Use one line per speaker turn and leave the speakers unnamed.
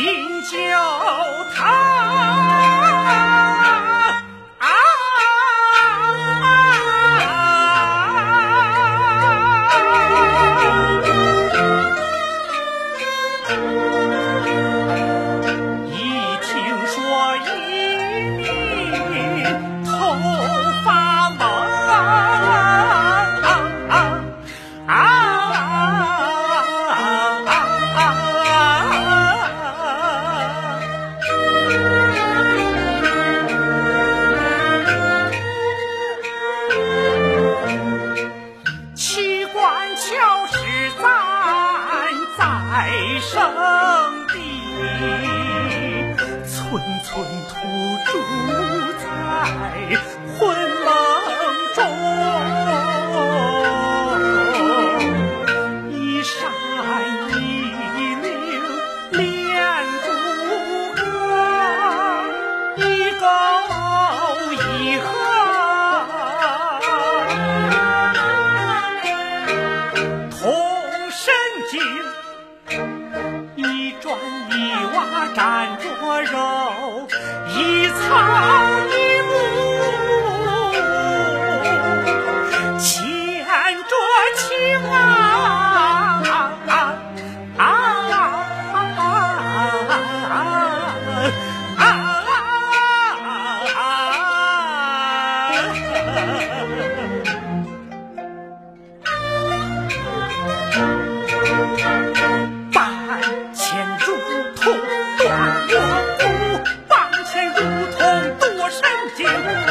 行。北上的村村土主在。沾着肉，一擦。进屋